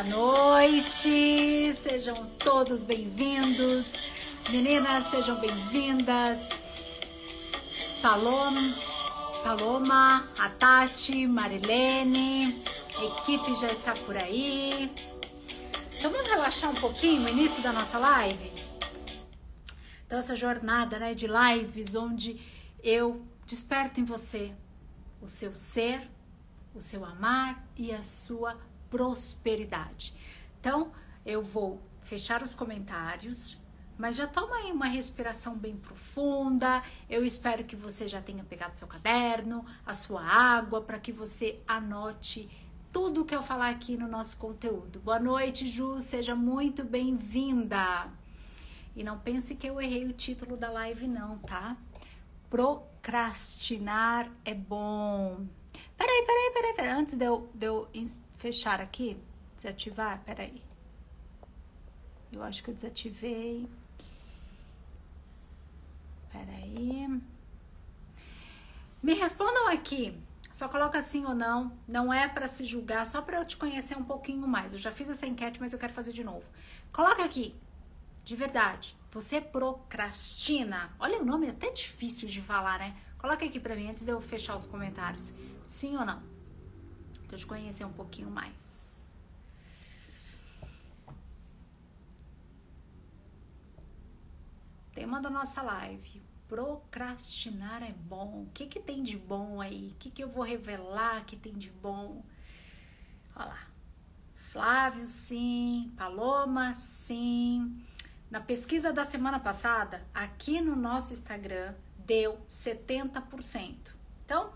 Boa noite, sejam todos bem-vindos. Meninas, sejam bem-vindas. Paloma, Paloma, a Tati, Marilene, a equipe já está por aí. Então vamos relaxar um pouquinho no início da nossa live? Então essa jornada né, de lives onde eu desperto em você o seu ser, o seu amar e a sua prosperidade. Então, eu vou fechar os comentários, mas já toma aí uma respiração bem profunda. Eu espero que você já tenha pegado seu caderno, a sua água, para que você anote tudo que eu falar aqui no nosso conteúdo. Boa noite, Ju, seja muito bem-vinda. E não pense que eu errei o título da live, não, tá? Procrastinar é bom. Peraí, peraí, peraí, peraí. Antes de eu, de eu fechar aqui, desativar, peraí. Eu acho que eu desativei. Peraí. Me respondam aqui. Só coloca sim ou não. Não é para se julgar, só para eu te conhecer um pouquinho mais. Eu já fiz essa enquete, mas eu quero fazer de novo. Coloca aqui. De verdade. Você procrastina? Olha o nome, é até difícil de falar, né? Coloca aqui para mim antes de eu fechar os comentários. Sim ou não? Eu te conhecer um pouquinho mais. Tema da nossa live. Procrastinar é bom. O que, que tem de bom aí? O que, que eu vou revelar que tem de bom? Olha lá. Flávio, sim. Paloma, sim. Na pesquisa da semana passada, aqui no nosso Instagram, deu 70%. Então,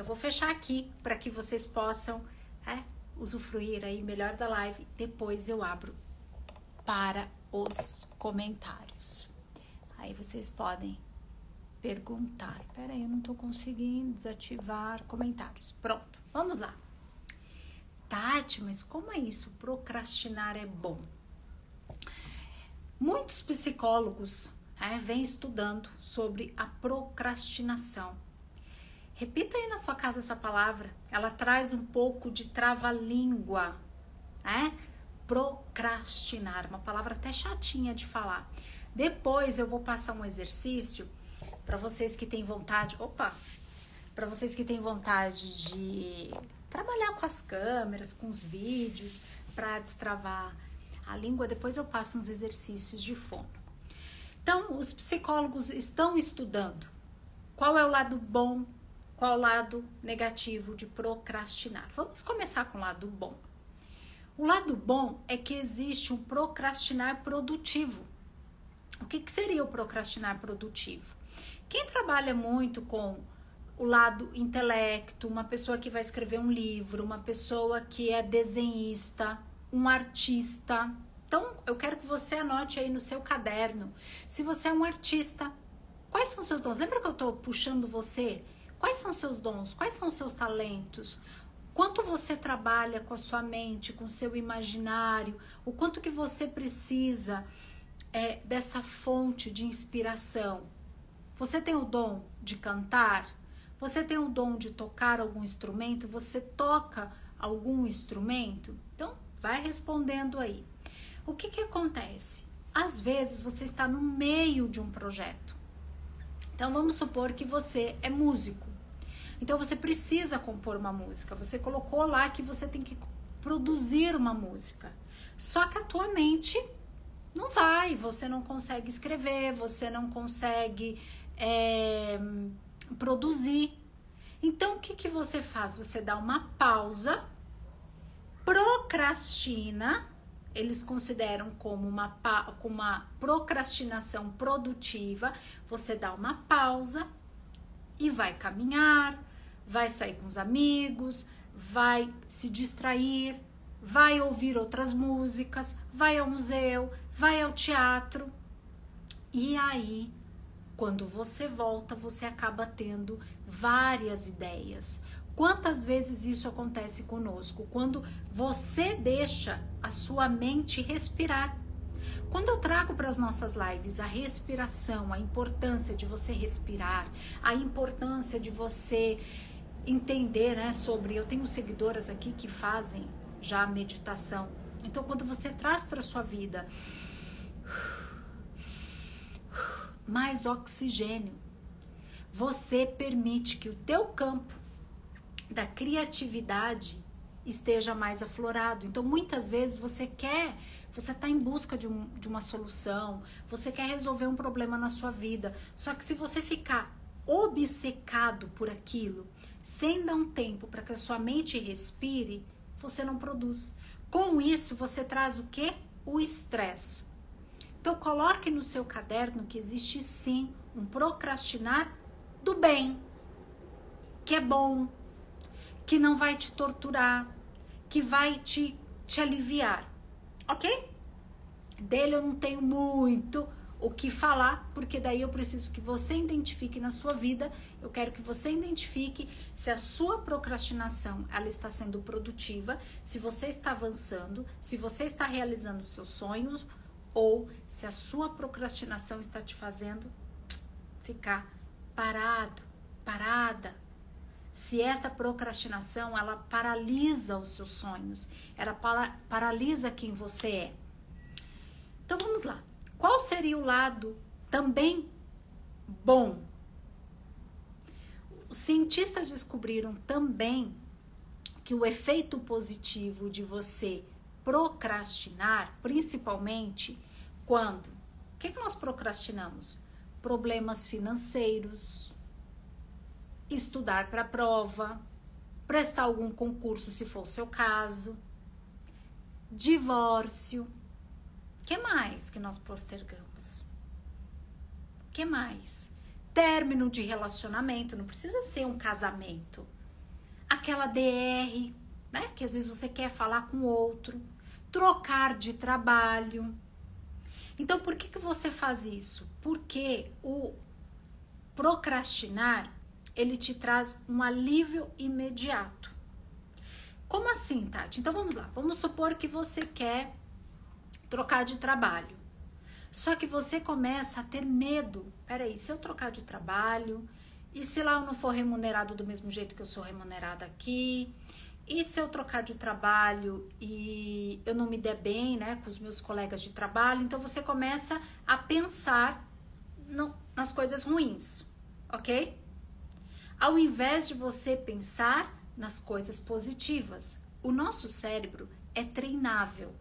eu vou fechar aqui para que vocês possam é, usufruir aí melhor da live. Depois eu abro para os comentários. Aí vocês podem perguntar. Pera aí, eu não estou conseguindo desativar comentários. Pronto, vamos lá. Tati, mas como é isso? Procrastinar é bom. Muitos psicólogos é, vêm estudando sobre a procrastinação Repita aí na sua casa essa palavra. Ela traz um pouco de trava-língua, né? Procrastinar, uma palavra até chatinha de falar. Depois eu vou passar um exercício para vocês que têm vontade, opa, para vocês que têm vontade de trabalhar com as câmeras, com os vídeos, para destravar a língua. Depois eu passo uns exercícios de fono. Então, os psicólogos estão estudando qual é o lado bom qual o lado negativo de procrastinar? Vamos começar com o lado bom. O lado bom é que existe um procrastinar produtivo. O que, que seria o procrastinar produtivo? Quem trabalha muito com o lado intelecto, uma pessoa que vai escrever um livro, uma pessoa que é desenhista, um artista. Então, eu quero que você anote aí no seu caderno. Se você é um artista, quais são os seus dons? Lembra que eu estou puxando você Quais são seus dons? Quais são seus talentos? Quanto você trabalha com a sua mente, com o seu imaginário? O quanto que você precisa é, dessa fonte de inspiração? Você tem o dom de cantar? Você tem o dom de tocar algum instrumento? Você toca algum instrumento? Então, vai respondendo aí. O que, que acontece? Às vezes você está no meio de um projeto. Então, vamos supor que você é músico. Então você precisa compor uma música. Você colocou lá que você tem que produzir uma música. Só que a tua mente não vai, você não consegue escrever, você não consegue é, produzir. Então o que, que você faz? Você dá uma pausa, procrastina, eles consideram como uma, como uma procrastinação produtiva. Você dá uma pausa e vai caminhar, vai sair com os amigos, vai se distrair, vai ouvir outras músicas, vai ao museu, vai ao teatro. E aí, quando você volta, você acaba tendo várias ideias. Quantas vezes isso acontece conosco? Quando você deixa a sua mente respirar. Quando eu trago para as nossas lives a respiração, a importância de você respirar, a importância de você entender né, sobre. Eu tenho seguidoras aqui que fazem já meditação Então, quando você traz para sua vida mais oxigênio, você permite que o teu campo da criatividade esteja mais aflorado. Então, muitas vezes você quer, você está em busca de, um, de uma solução, você quer resolver um problema na sua vida. Só que se você ficar obcecado por aquilo, sem dar um tempo para que a sua mente respire, você não produz. Com isso, você traz o que? O estresse. Então, coloque no seu caderno que existe sim um procrastinar do bem, que é bom, que não vai te torturar, que vai te, te aliviar, ok? Dele eu não tenho muito o que falar, porque daí eu preciso que você identifique na sua vida, eu quero que você identifique se a sua procrastinação ela está sendo produtiva, se você está avançando, se você está realizando seus sonhos ou se a sua procrastinação está te fazendo ficar parado, parada, se esta procrastinação ela paralisa os seus sonhos, ela para, paralisa quem você é. Então vamos lá. Qual seria o lado também bom? Os cientistas descobriram também que o efeito positivo de você procrastinar, principalmente quando o que, que nós procrastinamos? Problemas financeiros, estudar para a prova, prestar algum concurso se for o seu caso, divórcio. Que mais que nós postergamos? que mais? Término de relacionamento, não precisa ser um casamento. Aquela DR, né? Que às vezes você quer falar com outro, trocar de trabalho. Então, por que, que você faz isso? Porque o procrastinar ele te traz um alívio imediato. Como assim, Tati? Então vamos lá. Vamos supor que você quer trocar de trabalho. Só que você começa a ter medo. Peraí, se eu trocar de trabalho, e se lá eu não for remunerado do mesmo jeito que eu sou remunerada aqui? E se eu trocar de trabalho e eu não me der bem, né, com os meus colegas de trabalho? Então você começa a pensar no, nas coisas ruins, ok? ao invés de você pensar nas coisas positivas. O nosso cérebro é treinável.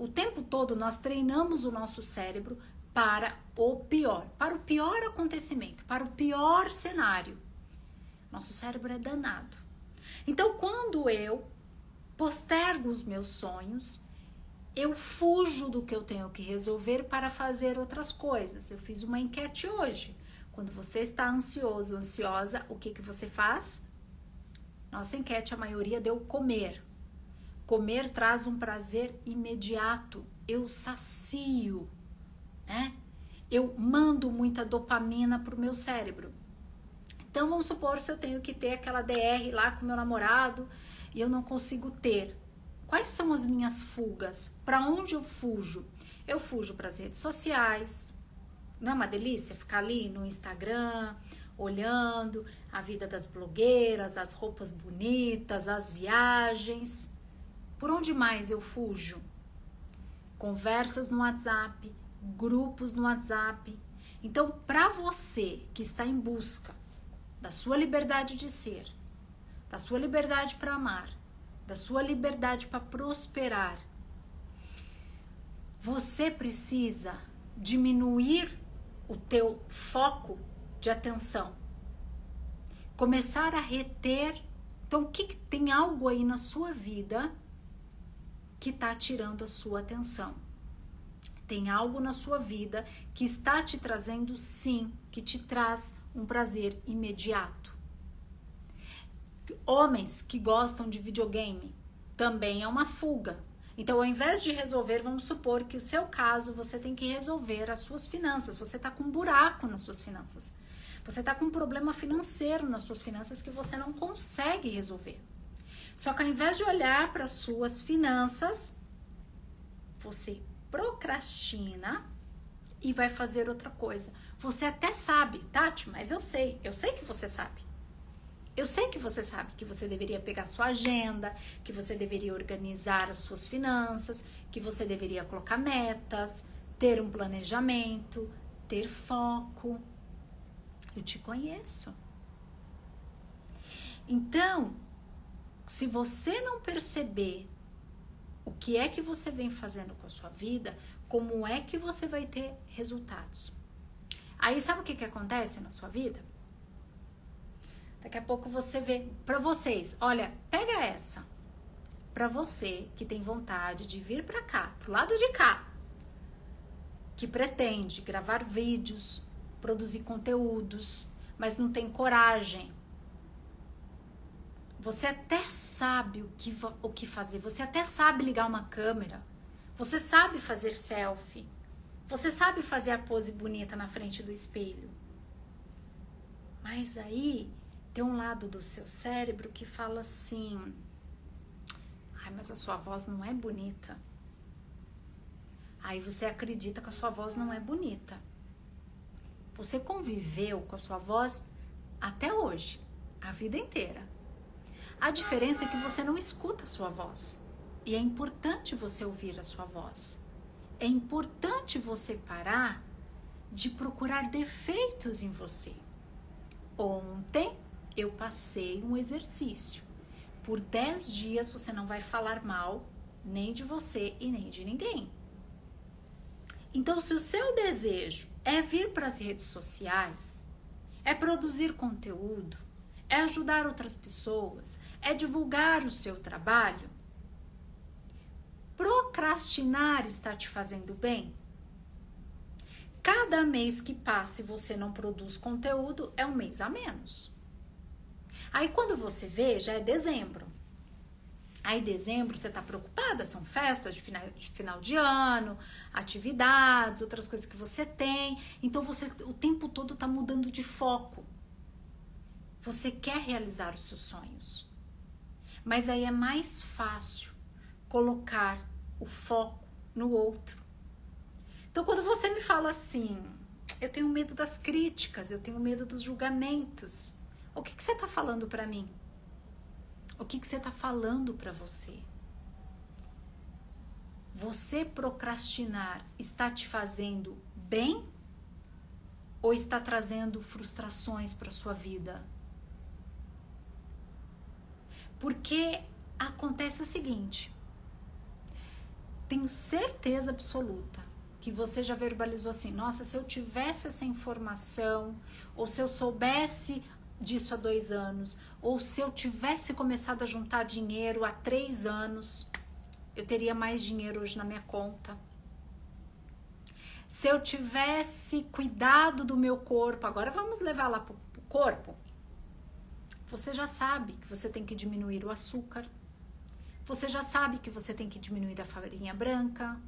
O tempo todo nós treinamos o nosso cérebro para o pior, para o pior acontecimento, para o pior cenário. Nosso cérebro é danado. Então, quando eu postergo os meus sonhos, eu fujo do que eu tenho que resolver para fazer outras coisas. Eu fiz uma enquete hoje. Quando você está ansioso, ansiosa, o que, que você faz? Nossa enquete, a maioria deu comer. Comer traz um prazer imediato. Eu sacio, né? Eu mando muita dopamina para o meu cérebro. Então vamos supor se eu tenho que ter aquela DR lá com meu namorado e eu não consigo ter. Quais são as minhas fugas? Para onde eu fujo? Eu fujo para as redes sociais, não é uma delícia ficar ali no Instagram, olhando a vida das blogueiras, as roupas bonitas, as viagens? Por onde mais eu fujo? Conversas no WhatsApp, grupos no WhatsApp. Então, para você que está em busca da sua liberdade de ser, da sua liberdade para amar, da sua liberdade para prosperar, você precisa diminuir o teu foco de atenção. Começar a reter. Então, o que tem algo aí na sua vida que está tirando a sua atenção? Tem algo na sua vida que está te trazendo sim, que te traz um prazer imediato. Homens que gostam de videogame também é uma fuga. Então, ao invés de resolver, vamos supor que o seu caso você tem que resolver as suas finanças. Você está com um buraco nas suas finanças. Você está com um problema financeiro nas suas finanças que você não consegue resolver. Só que ao invés de olhar para as suas finanças, você procrastina e vai fazer outra coisa. Você até sabe, Tati, mas eu sei, eu sei que você sabe. Eu sei que você sabe que você deveria pegar sua agenda, que você deveria organizar as suas finanças, que você deveria colocar metas, ter um planejamento, ter foco. Eu te conheço. Então, se você não perceber o que é que você vem fazendo com a sua vida, como é que você vai ter resultados? Aí sabe o que, que acontece na sua vida? Daqui a pouco você vê para vocês, olha, pega essa. Para você que tem vontade de vir para cá, pro lado de cá, que pretende gravar vídeos, produzir conteúdos, mas não tem coragem. Você até sabe o que, o que fazer, você até sabe ligar uma câmera, você sabe fazer selfie, você sabe fazer a pose bonita na frente do espelho. Mas aí tem um lado do seu cérebro que fala assim: ai, mas a sua voz não é bonita. Aí você acredita que a sua voz não é bonita. Você conviveu com a sua voz até hoje, a vida inteira. A diferença é que você não escuta a sua voz. E é importante você ouvir a sua voz. É importante você parar de procurar defeitos em você. Ontem eu passei um exercício. Por 10 dias você não vai falar mal nem de você e nem de ninguém. Então, se o seu desejo é vir para as redes sociais, é produzir conteúdo, é ajudar outras pessoas, é divulgar o seu trabalho, procrastinar está te fazendo bem? Cada mês que passa e você não produz conteúdo é um mês a menos. Aí quando você vê, já é dezembro. Aí dezembro você está preocupada, são festas de final, de final de ano, atividades, outras coisas que você tem. Então você o tempo todo está mudando de foco. Você quer realizar os seus sonhos. Mas aí é mais fácil colocar o foco no outro. Então quando você me fala assim, eu tenho medo das críticas, eu tenho medo dos julgamentos. O que, que você está falando para mim? O que, que você está falando para você? Você procrastinar está te fazendo bem ou está trazendo frustrações para sua vida? Porque acontece o seguinte: tenho certeza absoluta que você já verbalizou assim: nossa, se eu tivesse essa informação, ou se eu soubesse disso há dois anos, ou se eu tivesse começado a juntar dinheiro há três anos, eu teria mais dinheiro hoje na minha conta. Se eu tivesse cuidado do meu corpo, agora vamos levar lá para o corpo. Você já sabe que você tem que diminuir o açúcar. Você já sabe que você tem que diminuir a farinha branca.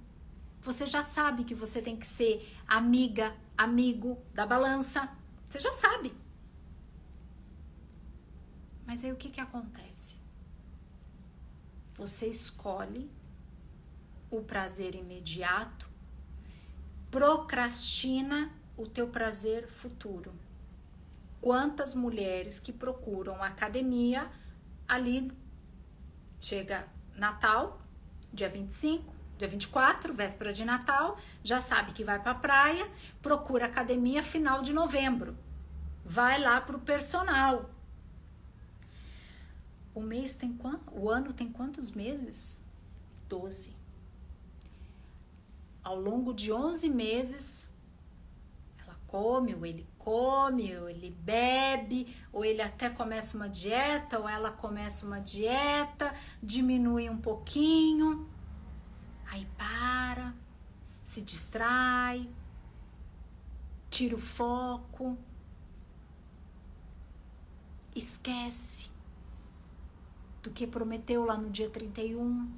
Você já sabe que você tem que ser amiga, amigo da balança. Você já sabe. Mas aí o que, que acontece? Você escolhe o prazer imediato, procrastina o teu prazer futuro. Quantas mulheres que procuram academia ali chega Natal, dia 25, dia 24, véspera de Natal, já sabe que vai para a praia, procura academia final de novembro. Vai lá pro personal, o mês tem quanto? O ano tem quantos meses? Doze. Ao longo de onze meses, ela come, ou ele come, ou ele bebe, ou ele até começa uma dieta, ou ela começa uma dieta, diminui um pouquinho, aí para, se distrai, tira o foco, esquece do que prometeu lá no dia 31.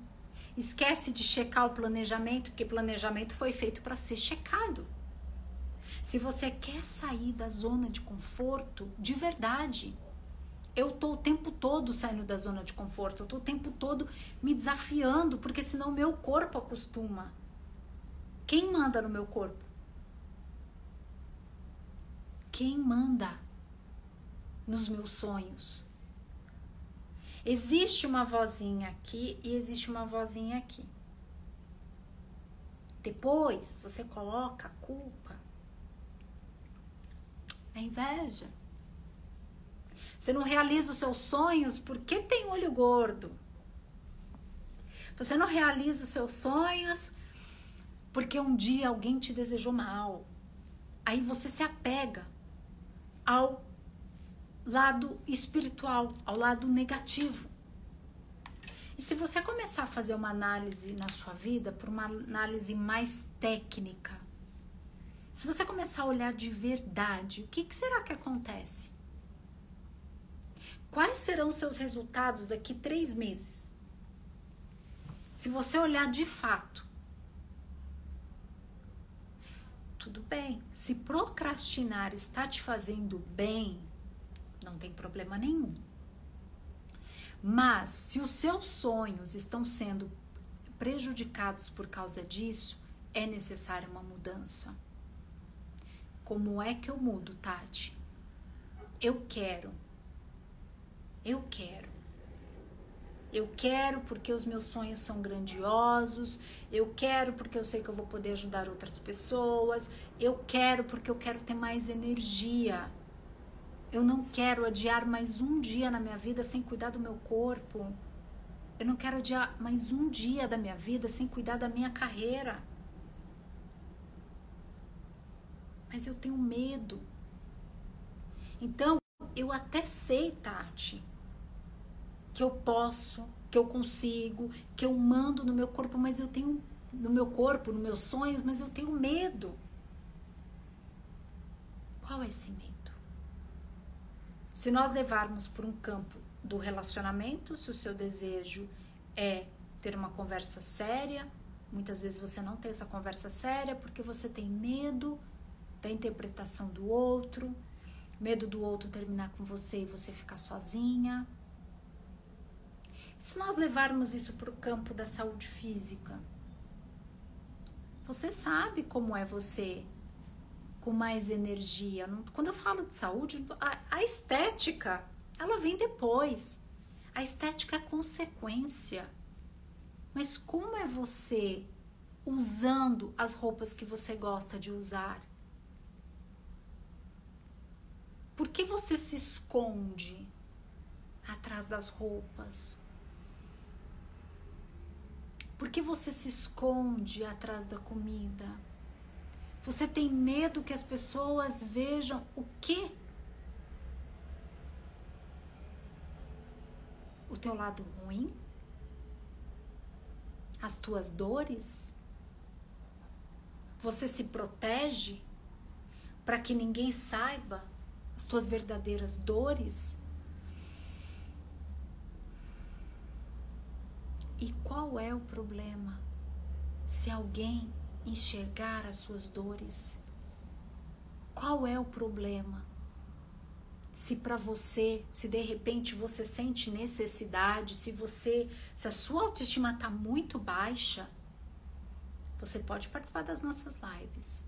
Esquece de checar o planejamento, porque planejamento foi feito para ser checado. Se você quer sair da zona de conforto, de verdade, eu tô o tempo todo saindo da zona de conforto, eu tô o tempo todo me desafiando, porque senão meu corpo acostuma. Quem manda no meu corpo? Quem manda nos meus sonhos? Existe uma vozinha aqui e existe uma vozinha aqui. Depois você coloca a culpa na inveja. Você não realiza os seus sonhos porque tem olho gordo. Você não realiza os seus sonhos porque um dia alguém te desejou mal. Aí você se apega ao lado espiritual, ao lado negativo. E se você começar a fazer uma análise na sua vida, por uma análise mais técnica, se você começar a olhar de verdade, o que, que será que acontece? Quais serão os seus resultados daqui três meses? Se você olhar de fato, tudo bem. Se procrastinar está te fazendo bem, não tem problema nenhum. Mas se os seus sonhos estão sendo prejudicados por causa disso, é necessária uma mudança. Como é que eu mudo, Tati? Eu quero. Eu quero. Eu quero porque os meus sonhos são grandiosos. Eu quero porque eu sei que eu vou poder ajudar outras pessoas. Eu quero porque eu quero ter mais energia. Eu não quero adiar mais um dia na minha vida sem cuidar do meu corpo. Eu não quero adiar mais um dia da minha vida sem cuidar da minha carreira. Mas eu tenho medo. Então, eu até sei, Tati, que eu posso, que eu consigo, que eu mando no meu corpo, mas eu tenho no meu corpo, nos meus sonhos, mas eu tenho medo. Qual é esse medo? Se nós levarmos por um campo do relacionamento, se o seu desejo é ter uma conversa séria, muitas vezes você não tem essa conversa séria porque você tem medo da interpretação do outro, medo do outro terminar com você e você ficar sozinha. Se nós levarmos isso para o campo da saúde física, você sabe como é você com mais energia. Quando eu falo de saúde, a, estética, ela vem depois. A estética é consequência. Mas como é você usando as roupas que você gosta de usar? Por que você se esconde atrás das roupas? Por que você se esconde atrás da comida? Você tem medo que as pessoas vejam o quê? O teu lado ruim? As tuas dores? Você se protege para que ninguém saiba as tuas verdadeiras dores? E qual é o problema? Se alguém enxergar as suas dores. Qual é o problema? Se para você, se de repente você sente necessidade, se você, se a sua autoestima está muito baixa, você pode participar das nossas lives.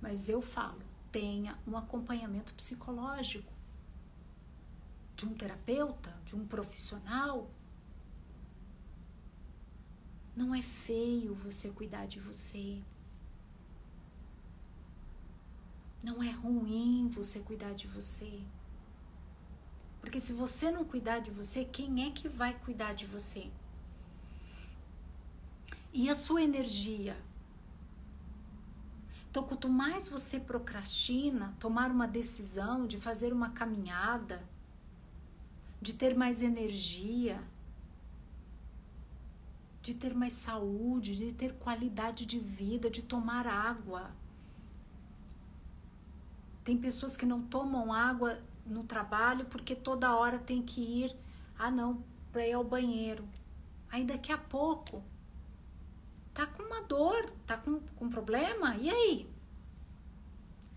Mas eu falo, tenha um acompanhamento psicológico de um terapeuta, de um profissional não é feio você cuidar de você. Não é ruim você cuidar de você. Porque se você não cuidar de você, quem é que vai cuidar de você? E a sua energia? Então, quanto mais você procrastina tomar uma decisão de fazer uma caminhada, de ter mais energia, de ter mais saúde, de ter qualidade de vida, de tomar água. Tem pessoas que não tomam água no trabalho porque toda hora tem que ir, ah não, para ir ao banheiro. Aí daqui a pouco tá com uma dor, tá com, com problema, e aí?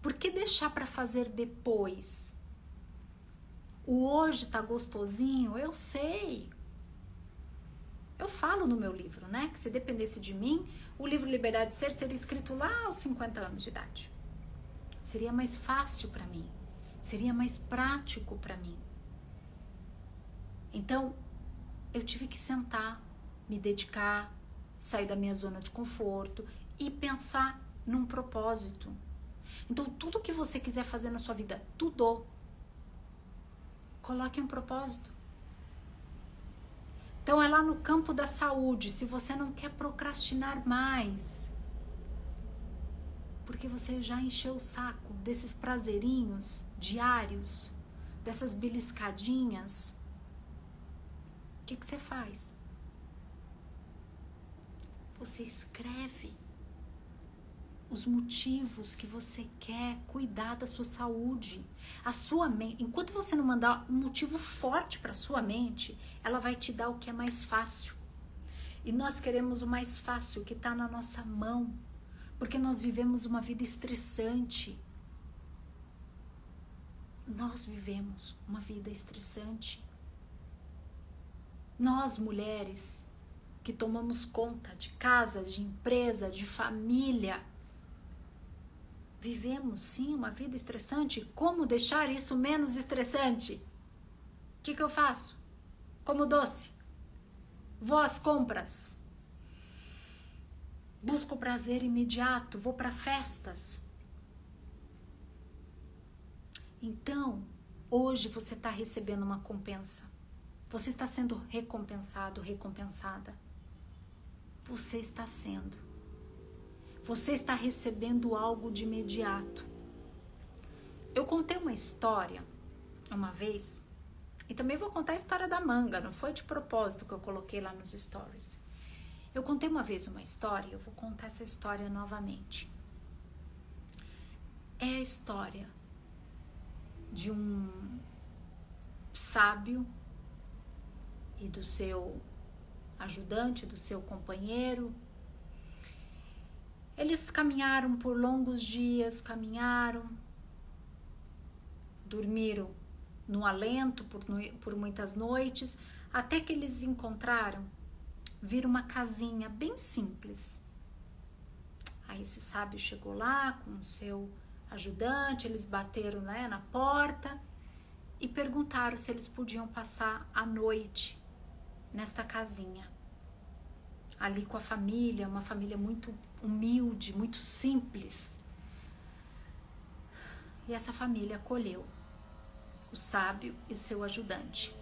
Por que deixar para fazer depois? O hoje tá gostosinho, eu sei. Eu falo no meu livro, né? Que se dependesse de mim, o livro Liberdade de Ser seria escrito lá aos 50 anos de idade. Seria mais fácil para mim, seria mais prático para mim. Então, eu tive que sentar, me dedicar, sair da minha zona de conforto e pensar num propósito. Então, tudo que você quiser fazer na sua vida, tudo, coloque um propósito. Então, é lá no campo da saúde, se você não quer procrastinar mais, porque você já encheu o saco desses prazerinhos diários, dessas beliscadinhas, o que, que você faz? Você escreve os motivos que você quer cuidar da sua saúde. A sua mente, enquanto você não mandar um motivo forte para sua mente, ela vai te dar o que é mais fácil. E nós queremos o mais fácil, que está na nossa mão, porque nós vivemos uma vida estressante. Nós vivemos uma vida estressante. Nós, mulheres, que tomamos conta de casa, de empresa, de família, vivemos sim uma vida estressante. Como deixar isso menos estressante? O que, que eu faço? Como doce. Vou às compras. Busco prazer imediato. Vou para festas. Então, hoje você está recebendo uma compensa. Você está sendo recompensado, recompensada. Você está sendo. Você está recebendo algo de imediato. Eu contei uma história uma vez, e também vou contar a história da manga, não foi de propósito que eu coloquei lá nos stories. Eu contei uma vez uma história, eu vou contar essa história novamente. É a história de um sábio e do seu ajudante, do seu companheiro. Eles caminharam por longos dias, caminharam, dormiram no alento por, por muitas noites, até que eles encontraram, viram uma casinha bem simples. Aí esse sábio chegou lá com o seu ajudante, eles bateram né, na porta e perguntaram se eles podiam passar a noite nesta casinha. Ali com a família, uma família muito humilde, muito simples. E essa família acolheu o sábio e o seu ajudante.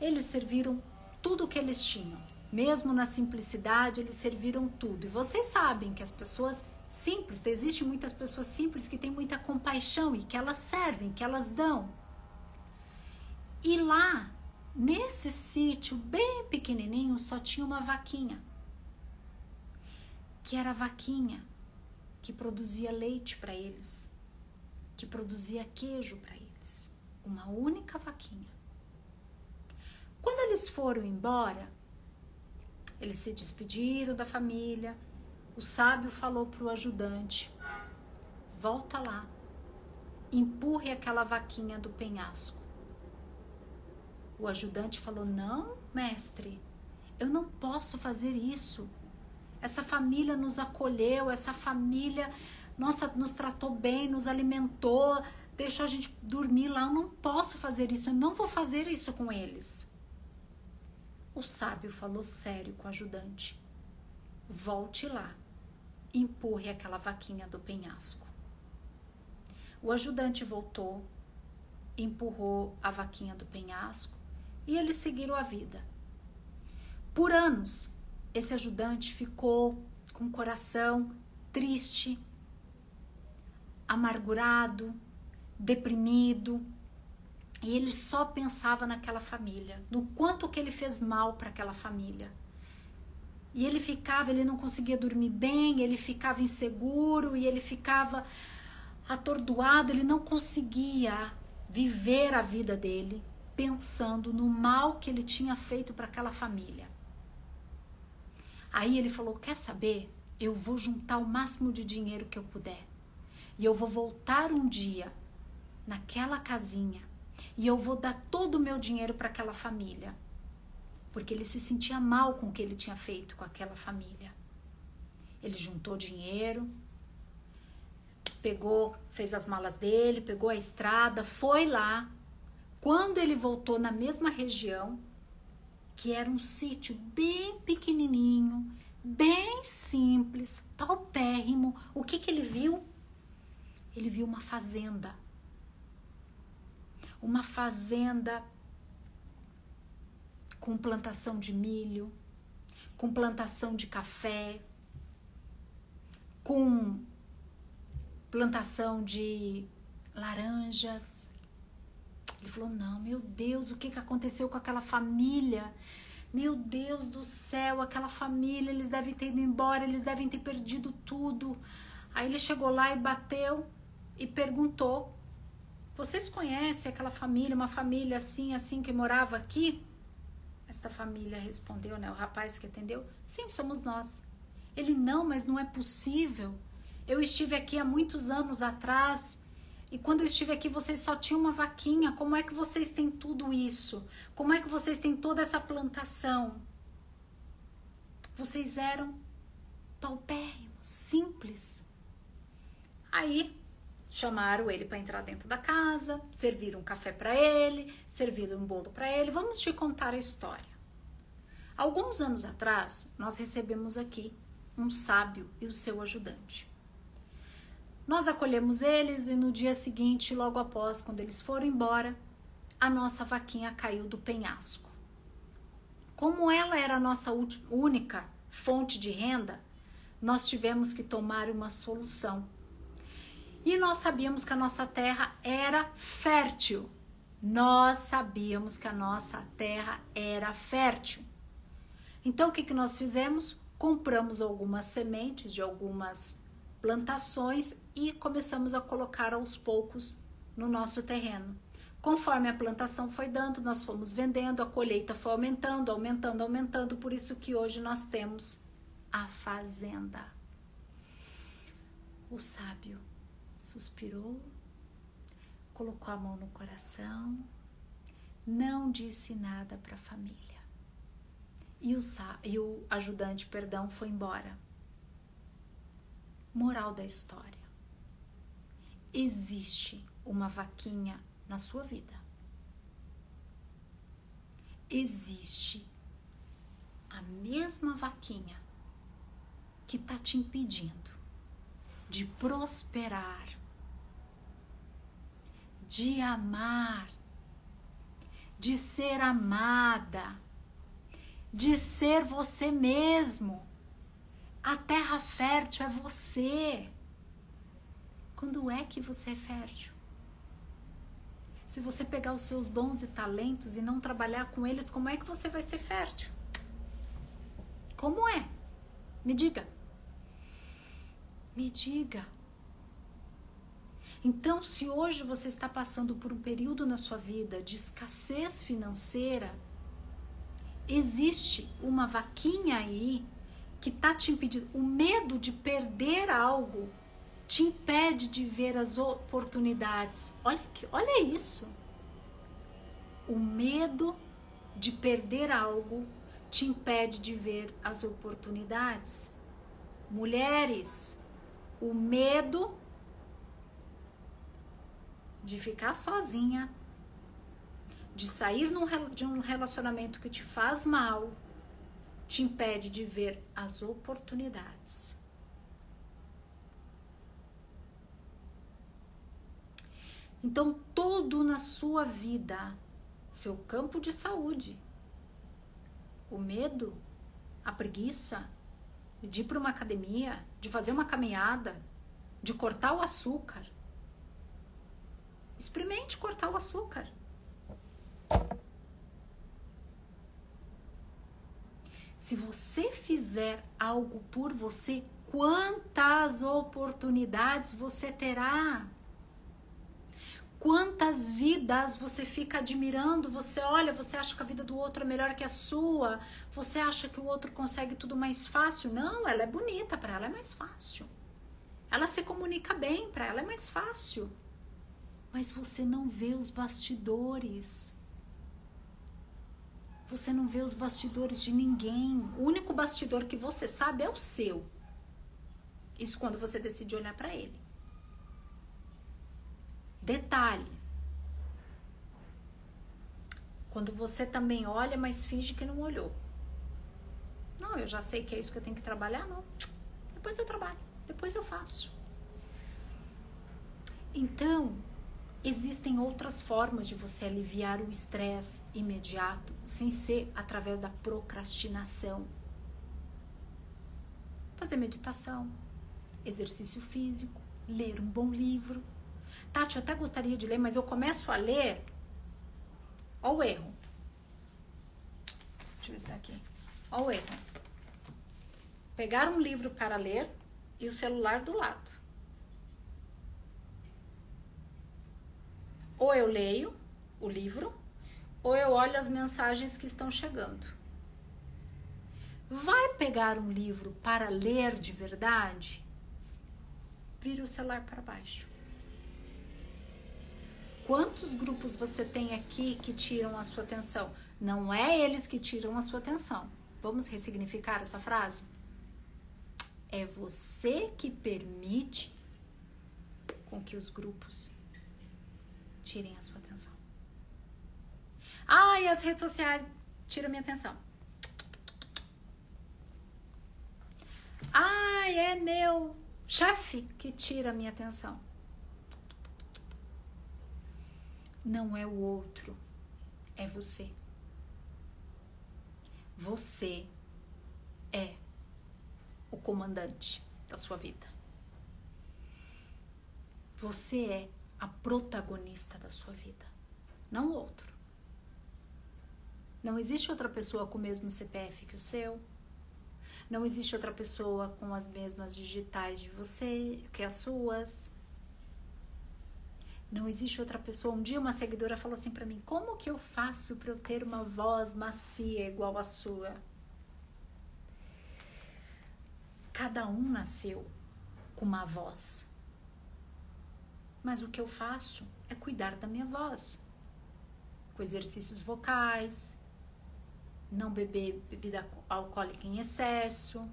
Eles serviram tudo o que eles tinham. Mesmo na simplicidade, eles serviram tudo. E vocês sabem que as pessoas simples, existem muitas pessoas simples que têm muita compaixão e que elas servem, que elas dão. E lá Nesse sítio bem pequenininho só tinha uma vaquinha, que era a vaquinha que produzia leite para eles, que produzia queijo para eles. Uma única vaquinha. Quando eles foram embora, eles se despediram da família. O sábio falou para o ajudante: volta lá, empurre aquela vaquinha do penhasco. O ajudante falou: Não, mestre, eu não posso fazer isso. Essa família nos acolheu, essa família, nossa, nos tratou bem, nos alimentou, deixou a gente dormir lá. Eu não posso fazer isso, eu não vou fazer isso com eles. O sábio falou sério com o ajudante: Volte lá, empurre aquela vaquinha do penhasco. O ajudante voltou, empurrou a vaquinha do penhasco e eles seguiram a vida. Por anos, esse ajudante ficou com o coração triste, amargurado, deprimido, e ele só pensava naquela família, no quanto que ele fez mal para aquela família. E ele ficava, ele não conseguia dormir bem, ele ficava inseguro e ele ficava atordoado, ele não conseguia viver a vida dele pensando no mal que ele tinha feito para aquela família. Aí ele falou: Quer saber? Eu vou juntar o máximo de dinheiro que eu puder. E eu vou voltar um dia naquela casinha e eu vou dar todo o meu dinheiro para aquela família. Porque ele se sentia mal com o que ele tinha feito com aquela família. Ele juntou dinheiro, pegou, fez as malas dele, pegou a estrada, foi lá Quando ele voltou na mesma região, que era um sítio bem pequenininho, bem simples, paupérrimo, o que, que ele viu? Ele viu uma fazenda. Uma fazenda com plantação de milho, com plantação de café, com plantação de laranjas. Ele falou: Não, meu Deus, o que, que aconteceu com aquela família? Meu Deus do céu, aquela família, eles devem ter ido embora, eles devem ter perdido tudo. Aí ele chegou lá e bateu e perguntou: Vocês conhecem aquela família, uma família assim, assim que morava aqui? Esta família respondeu, né? O rapaz que atendeu: Sim, somos nós. Ele: Não, mas não é possível. Eu estive aqui há muitos anos atrás e quando eu estive aqui vocês só tinham uma vaquinha. Como é que vocês têm tudo isso? Como é que vocês têm toda essa plantação? Vocês eram paupérrimos, simples. Aí chamaram ele para entrar dentro da casa, serviram um café para ele, serviram um bolo para ele. Vamos te contar a história. Alguns anos atrás, nós recebemos aqui um sábio e o seu ajudante. Nós acolhemos eles e no dia seguinte, logo após, quando eles foram embora, a nossa vaquinha caiu do penhasco. Como ela era a nossa única fonte de renda, nós tivemos que tomar uma solução. E nós sabíamos que a nossa terra era fértil. Nós sabíamos que a nossa terra era fértil. Então o que, que nós fizemos? Compramos algumas sementes de algumas plantações e começamos a colocar aos poucos no nosso terreno. Conforme a plantação foi dando, nós fomos vendendo, a colheita foi aumentando, aumentando, aumentando, por isso que hoje nós temos a fazenda. O sábio suspirou, colocou a mão no coração, não disse nada para a família. E o, e o ajudante, perdão, foi embora. Moral da história: existe uma vaquinha na sua vida. Existe a mesma vaquinha que está te impedindo de prosperar, de amar, de ser amada, de ser você mesmo. A terra fértil é você. Quando é que você é fértil? Se você pegar os seus dons e talentos e não trabalhar com eles, como é que você vai ser fértil? Como é? Me diga. Me diga. Então, se hoje você está passando por um período na sua vida de escassez financeira, existe uma vaquinha aí que está te impedindo, o medo de perder algo te impede de ver as oportunidades. Olha que, olha isso. O medo de perder algo te impede de ver as oportunidades. Mulheres, o medo de ficar sozinha, de sair de um relacionamento que te faz mal, te impede de ver as oportunidades. Então, todo na sua vida, seu campo de saúde, o medo, a preguiça de ir para uma academia, de fazer uma caminhada, de cortar o açúcar. Experimente cortar o açúcar. Se você fizer algo por você, quantas oportunidades você terá? Quantas vidas você fica admirando? Você olha, você acha que a vida do outro é melhor que a sua? Você acha que o outro consegue tudo mais fácil? Não, ela é bonita, para ela é mais fácil. Ela se comunica bem, para ela é mais fácil. Mas você não vê os bastidores. Você não vê os bastidores de ninguém. O único bastidor que você sabe é o seu. Isso quando você decide olhar para ele. Detalhe: Quando você também olha, mas finge que não olhou. Não, eu já sei que é isso que eu tenho que trabalhar, não. Depois eu trabalho, depois eu faço. Então, existem outras formas de você aliviar o estresse imediato sem ser através da procrastinação. Fazer meditação, exercício físico, ler um bom livro. Tati, eu até gostaria de ler, mas eu começo a ler. Olha o erro. Deixa eu ver se tá aqui. Olha o erro. Pegar um livro para ler e o celular do lado. Ou eu leio o livro, ou eu olho as mensagens que estão chegando. Vai pegar um livro para ler de verdade? Vira o celular para baixo. Quantos grupos você tem aqui que tiram a sua atenção? Não é eles que tiram a sua atenção. Vamos ressignificar essa frase? É você que permite com que os grupos tirem a sua atenção. Ah, e as redes sociais tiram minha atenção. Ah, é meu chefe que tira a minha atenção. Não é o outro, é você. Você é o comandante da sua vida. Você é a protagonista da sua vida, não o outro. Não existe outra pessoa com o mesmo CPF que o seu. Não existe outra pessoa com as mesmas digitais de você que as suas. Não existe outra pessoa. Um dia uma seguidora falou assim para mim: "Como que eu faço para eu ter uma voz macia igual a sua?" Cada um nasceu com uma voz. Mas o que eu faço é cuidar da minha voz. Com exercícios vocais, não beber bebida alcoólica em excesso,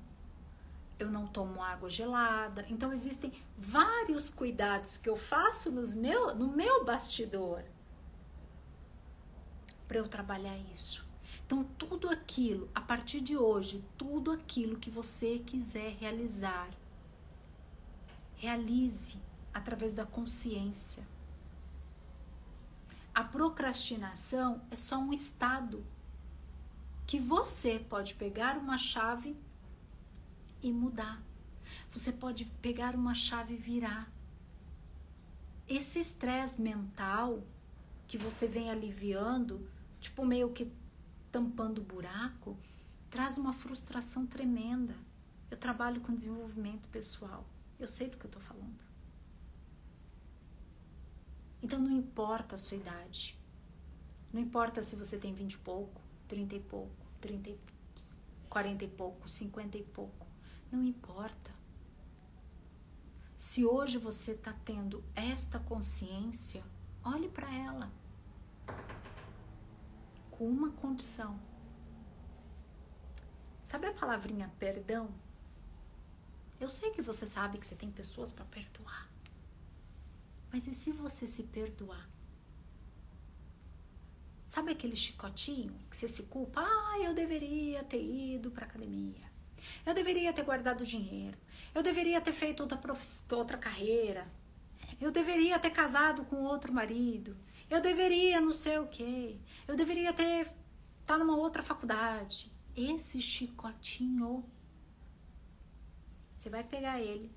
eu não tomo água gelada. Então existem vários cuidados que eu faço nos meu, no meu bastidor para eu trabalhar isso. Então tudo aquilo, a partir de hoje, tudo aquilo que você quiser realizar, realize através da consciência. A procrastinação é só um estado que você pode pegar uma chave e mudar. Você pode pegar uma chave e virar. Esse estresse mental que você vem aliviando, tipo meio que tampando o buraco, traz uma frustração tremenda. Eu trabalho com desenvolvimento pessoal. Eu sei do que eu estou falando. Então não importa a sua idade. Não importa se você tem 20 e pouco, 30 e pouco, 30 e, 40 e pouco, 50 e pouco. Não importa. Se hoje você está tendo esta consciência, olhe para ela com uma condição. Sabe a palavrinha perdão? Eu sei que você sabe que você tem pessoas para perdoar. Mas e se você se perdoar? Sabe aquele chicotinho que você se culpa? Ah, eu deveria ter ido para academia. Eu deveria ter guardado dinheiro. Eu deveria ter feito outra, outra carreira. Eu deveria ter casado com outro marido. Eu deveria não sei o quê. Eu deveria ter estar tá numa outra faculdade. Esse chicotinho, você vai pegar ele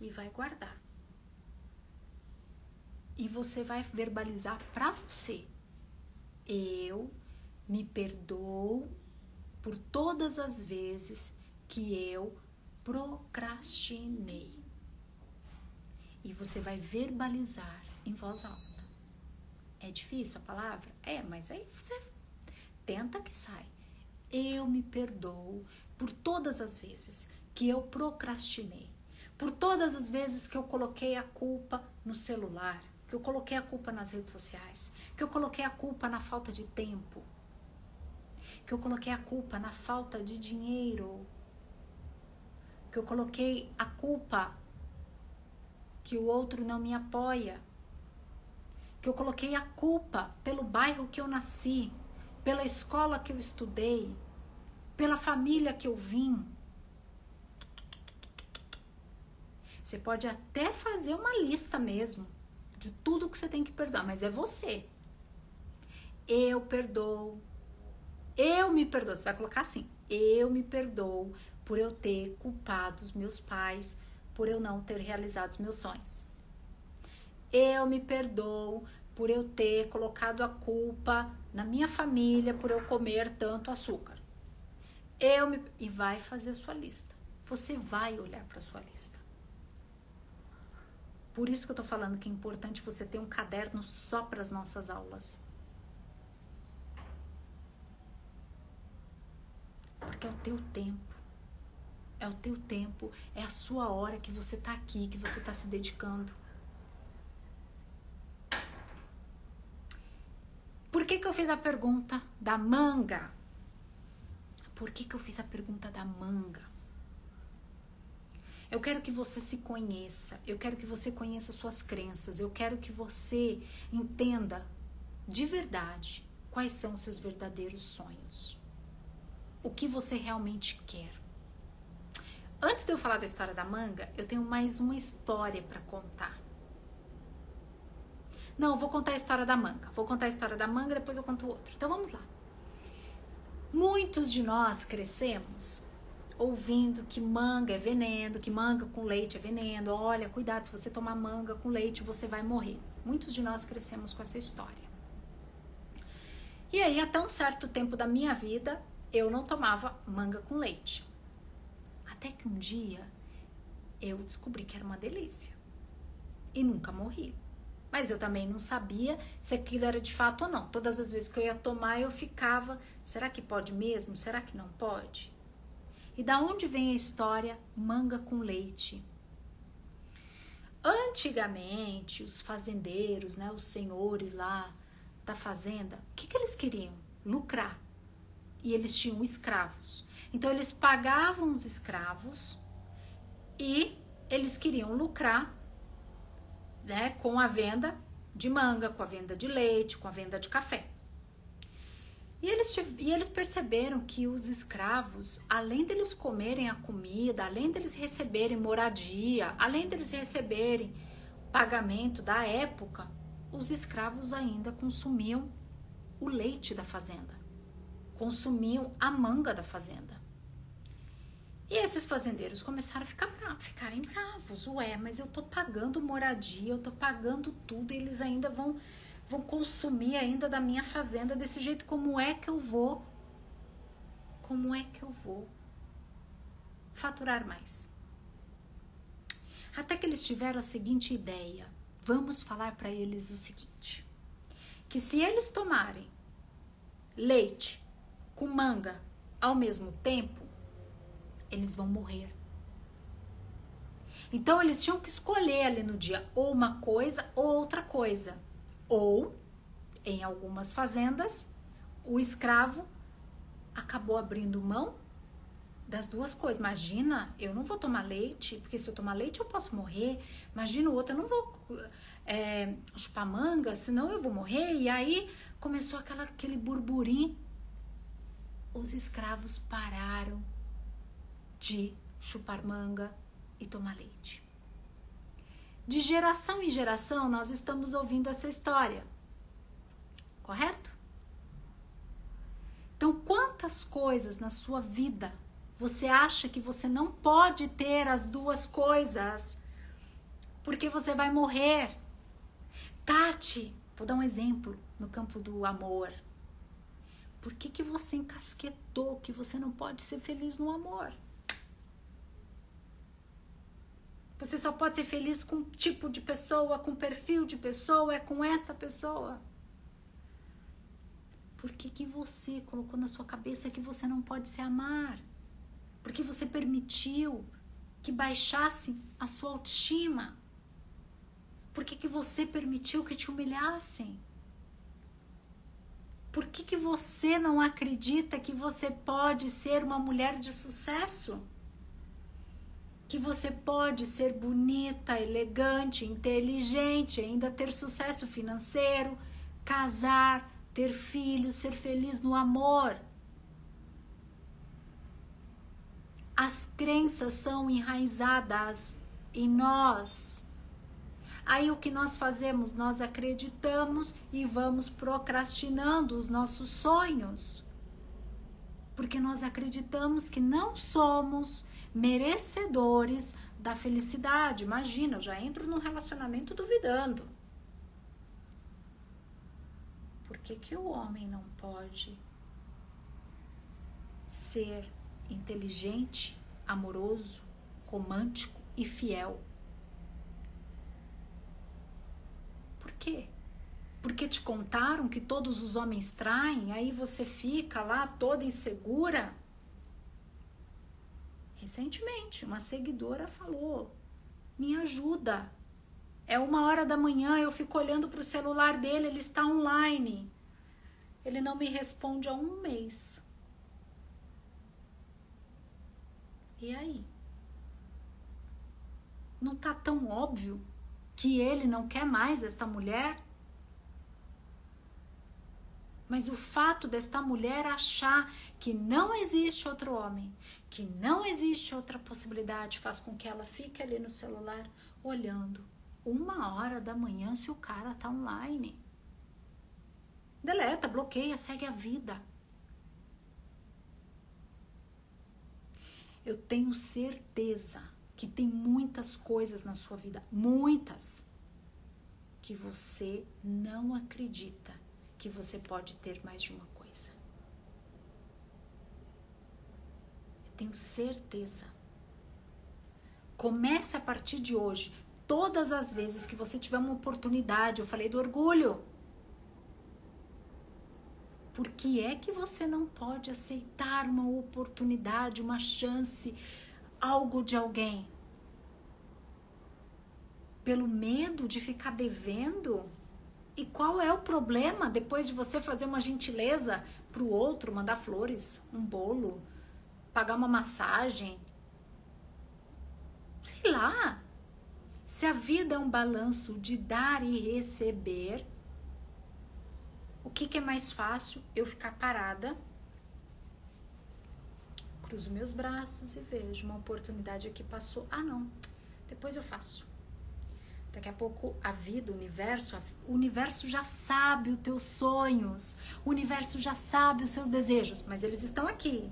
e vai guardar e você vai verbalizar para você: eu me perdoo por todas as vezes que eu procrastinei. E você vai verbalizar em voz alta. É difícil a palavra? É, mas aí você tenta que sai. Eu me perdoo por todas as vezes que eu procrastinei, por todas as vezes que eu coloquei a culpa no celular, que eu coloquei a culpa nas redes sociais, que eu coloquei a culpa na falta de tempo, que eu coloquei a culpa na falta de dinheiro, que eu coloquei a culpa que o outro não me apoia, que eu coloquei a culpa pelo bairro que eu nasci, pela escola que eu estudei, pela família que eu vim. Você pode até fazer uma lista mesmo de tudo que você tem que perdoar, mas é você. Eu perdoo. Eu me perdoo. Você vai colocar assim: eu me perdoo por eu ter culpado os meus pais por eu não ter realizado os meus sonhos. Eu me perdoo por eu ter colocado a culpa na minha família por eu comer tanto açúcar. Eu me e vai fazer a sua lista. Você vai olhar para a sua lista. Por isso que eu tô falando que é importante você ter um caderno só para as nossas aulas. Porque é o teu tempo. É o teu tempo, é a sua hora que você tá aqui, que você tá se dedicando. Por que, que eu fiz a pergunta da manga? Por que, que eu fiz a pergunta da manga? Eu quero que você se conheça, eu quero que você conheça suas crenças, eu quero que você entenda de verdade quais são seus verdadeiros sonhos. O que você realmente quer. Antes de eu falar da história da manga, eu tenho mais uma história para contar. Não, vou contar a história da manga. Vou contar a história da manga, depois eu conto outra. Então vamos lá. Muitos de nós crescemos ouvindo que manga é veneno, que manga com leite é veneno. Olha, cuidado, se você tomar manga com leite, você vai morrer. Muitos de nós crescemos com essa história. E aí, até um certo tempo da minha vida, eu não tomava manga com leite. Até que um dia eu descobri que era uma delícia. E nunca morri. Mas eu também não sabia se aquilo era de fato ou não. Todas as vezes que eu ia tomar, eu ficava: será que pode mesmo? Será que não pode? E da onde vem a história manga com leite? Antigamente, os fazendeiros, né, os senhores lá da fazenda, o que, que eles queriam? Lucrar. E eles tinham escravos. Então, eles pagavam os escravos e eles queriam lucrar né, com a venda de manga, com a venda de leite, com a venda de café. E eles, e eles perceberam que os escravos, além deles comerem a comida, além deles receberem moradia, além deles receberem pagamento da época, os escravos ainda consumiam o leite da fazenda, consumiam a manga da fazenda. E esses fazendeiros começaram a ficar bravos, ficarem bravos. Ué, mas eu tô pagando moradia, eu tô pagando tudo, e eles ainda vão vão consumir ainda da minha fazenda desse jeito. Como é que eu vou? Como é que eu vou faturar mais? Até que eles tiveram a seguinte ideia: vamos falar para eles o seguinte: que se eles tomarem leite com manga ao mesmo tempo, eles vão morrer. Então eles tinham que escolher ali no dia ou uma coisa ou outra coisa. Ou, em algumas fazendas, o escravo acabou abrindo mão das duas coisas. Imagina, eu não vou tomar leite, porque se eu tomar leite eu posso morrer. Imagina o outro, eu não vou é, chupar manga, senão eu vou morrer. E aí começou aquela, aquele burburinho. Os escravos pararam de chupar manga e tomar leite. De geração em geração, nós estamos ouvindo essa história. Correto? Então, quantas coisas na sua vida você acha que você não pode ter as duas coisas? Porque você vai morrer. Tati, vou dar um exemplo no campo do amor. Por que, que você encasquetou que você não pode ser feliz no amor? Você só pode ser feliz com tipo de pessoa, com perfil de pessoa, é com esta pessoa. Por que, que você colocou na sua cabeça que você não pode se amar? Porque você permitiu que baixasse a sua autoestima? Por que, que você permitiu que te humilhassem? Por que, que você não acredita que você pode ser uma mulher de sucesso? Que você pode ser bonita, elegante, inteligente, ainda ter sucesso financeiro, casar, ter filhos, ser feliz no amor. As crenças são enraizadas em nós. Aí o que nós fazemos? Nós acreditamos e vamos procrastinando os nossos sonhos. Porque nós acreditamos que não somos merecedores da felicidade. Imagina, eu já entro num relacionamento duvidando. Por que, que o homem não pode ser inteligente, amoroso, romântico e fiel? Por quê? Porque te contaram que todos os homens traem, aí você fica lá toda insegura? Recentemente, uma seguidora falou: me ajuda. É uma hora da manhã, eu fico olhando para o celular dele, ele está online. Ele não me responde há um mês. E aí? Não tá tão óbvio que ele não quer mais esta mulher? Mas o fato desta mulher achar que não existe outro homem, que não existe outra possibilidade, faz com que ela fique ali no celular olhando uma hora da manhã se o cara tá online. Deleta, bloqueia, segue a vida. Eu tenho certeza que tem muitas coisas na sua vida, muitas, que você não acredita que você pode ter mais de uma coisa. Eu tenho certeza. Comece a partir de hoje todas as vezes que você tiver uma oportunidade, eu falei do orgulho. Por que é que você não pode aceitar uma oportunidade, uma chance, algo de alguém? Pelo medo de ficar devendo? E qual é o problema depois de você fazer uma gentileza para o outro, mandar flores, um bolo, pagar uma massagem? Sei lá, se a vida é um balanço de dar e receber, o que, que é mais fácil? Eu ficar parada, cruzo meus braços e vejo uma oportunidade aqui passou. Ah, não, depois eu faço. Daqui a pouco a vida, o universo, o universo já sabe os teus sonhos, o universo já sabe os seus desejos, mas eles estão aqui.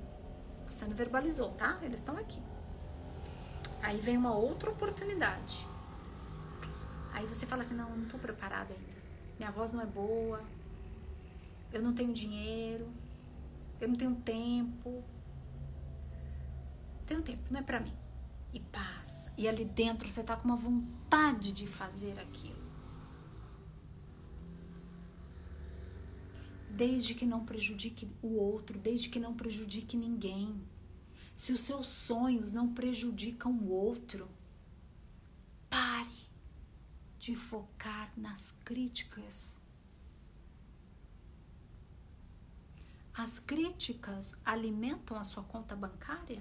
Você não verbalizou, tá? Eles estão aqui. Aí vem uma outra oportunidade. Aí você fala assim: não, eu não estou preparada ainda. Minha voz não é boa. Eu não tenho dinheiro. Eu não tenho tempo. Tenho tempo, não é para mim. E passa. E ali dentro você tá com uma vontade de fazer aquilo. Desde que não prejudique o outro, desde que não prejudique ninguém. Se os seus sonhos não prejudicam o outro, pare de focar nas críticas. As críticas alimentam a sua conta bancária?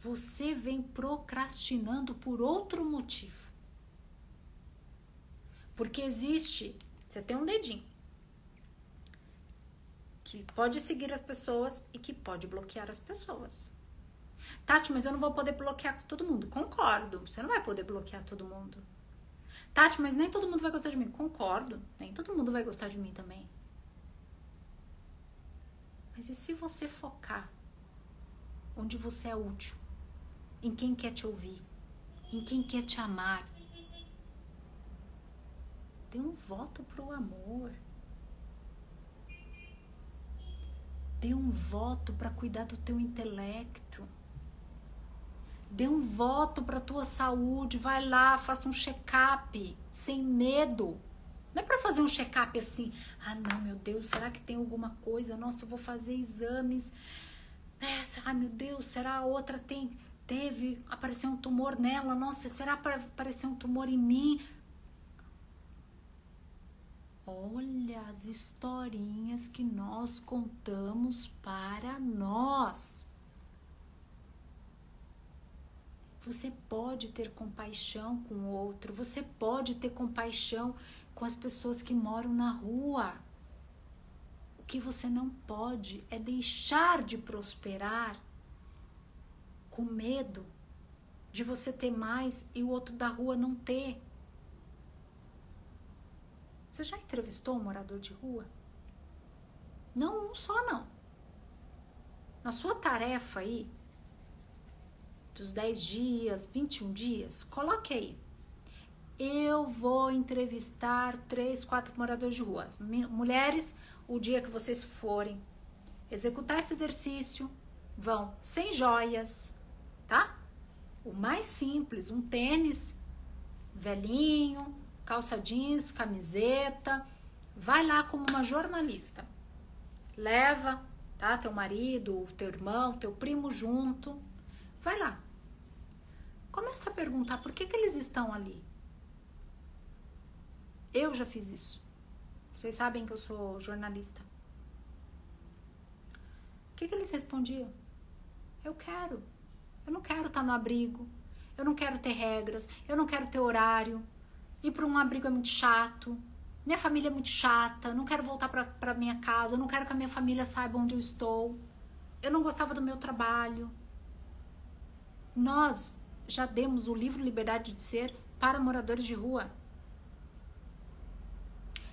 Você vem procrastinando por outro motivo. Porque existe, você tem um dedinho que pode seguir as pessoas e que pode bloquear as pessoas. Tati, mas eu não vou poder bloquear todo mundo. Concordo, você não vai poder bloquear todo mundo. Tati, mas nem todo mundo vai gostar de mim. Concordo, nem todo mundo vai gostar de mim também. Mas e se você focar onde você é útil? Em quem quer te ouvir? Em quem quer te amar? Dê um voto pro amor. Dê um voto para cuidar do teu intelecto. Dê um voto para tua saúde, vai lá, faça um check-up sem medo. Não é para fazer um check-up assim, ah, não, meu Deus, será que tem alguma coisa? Nossa, eu vou fazer exames. Essa, ah, meu Deus, será a outra tem teve apareceu um tumor nela? Nossa, será para aparecer um tumor em mim? Olha as historinhas que nós contamos para nós. Você pode ter compaixão com o outro, você pode ter compaixão com as pessoas que moram na rua. O que você não pode é deixar de prosperar com medo de você ter mais e o outro da rua não ter. Você já entrevistou um morador de rua? Não um só, não. Na sua tarefa aí, dos 10 dias, 21 dias, coloque aí. Eu vou entrevistar três, quatro moradores de rua. Mulheres, o dia que vocês forem executar esse exercício, vão sem joias, tá? O mais simples, um tênis velhinho, calça jeans, camiseta. Vai lá como uma jornalista. Leva, tá? Teu marido, teu irmão, teu primo junto. Vai lá. Começa a perguntar por que, que eles estão ali. Eu já fiz isso. Vocês sabem que eu sou jornalista. O que, que eles respondiam? Eu quero. Eu não quero estar no abrigo. Eu não quero ter regras. Eu não quero ter horário. Ir para um abrigo é muito chato. Minha família é muito chata. Não quero voltar para minha casa. Não quero que a minha família saiba onde eu estou. Eu não gostava do meu trabalho. Nós já demos o livro Liberdade de Ser para moradores de rua.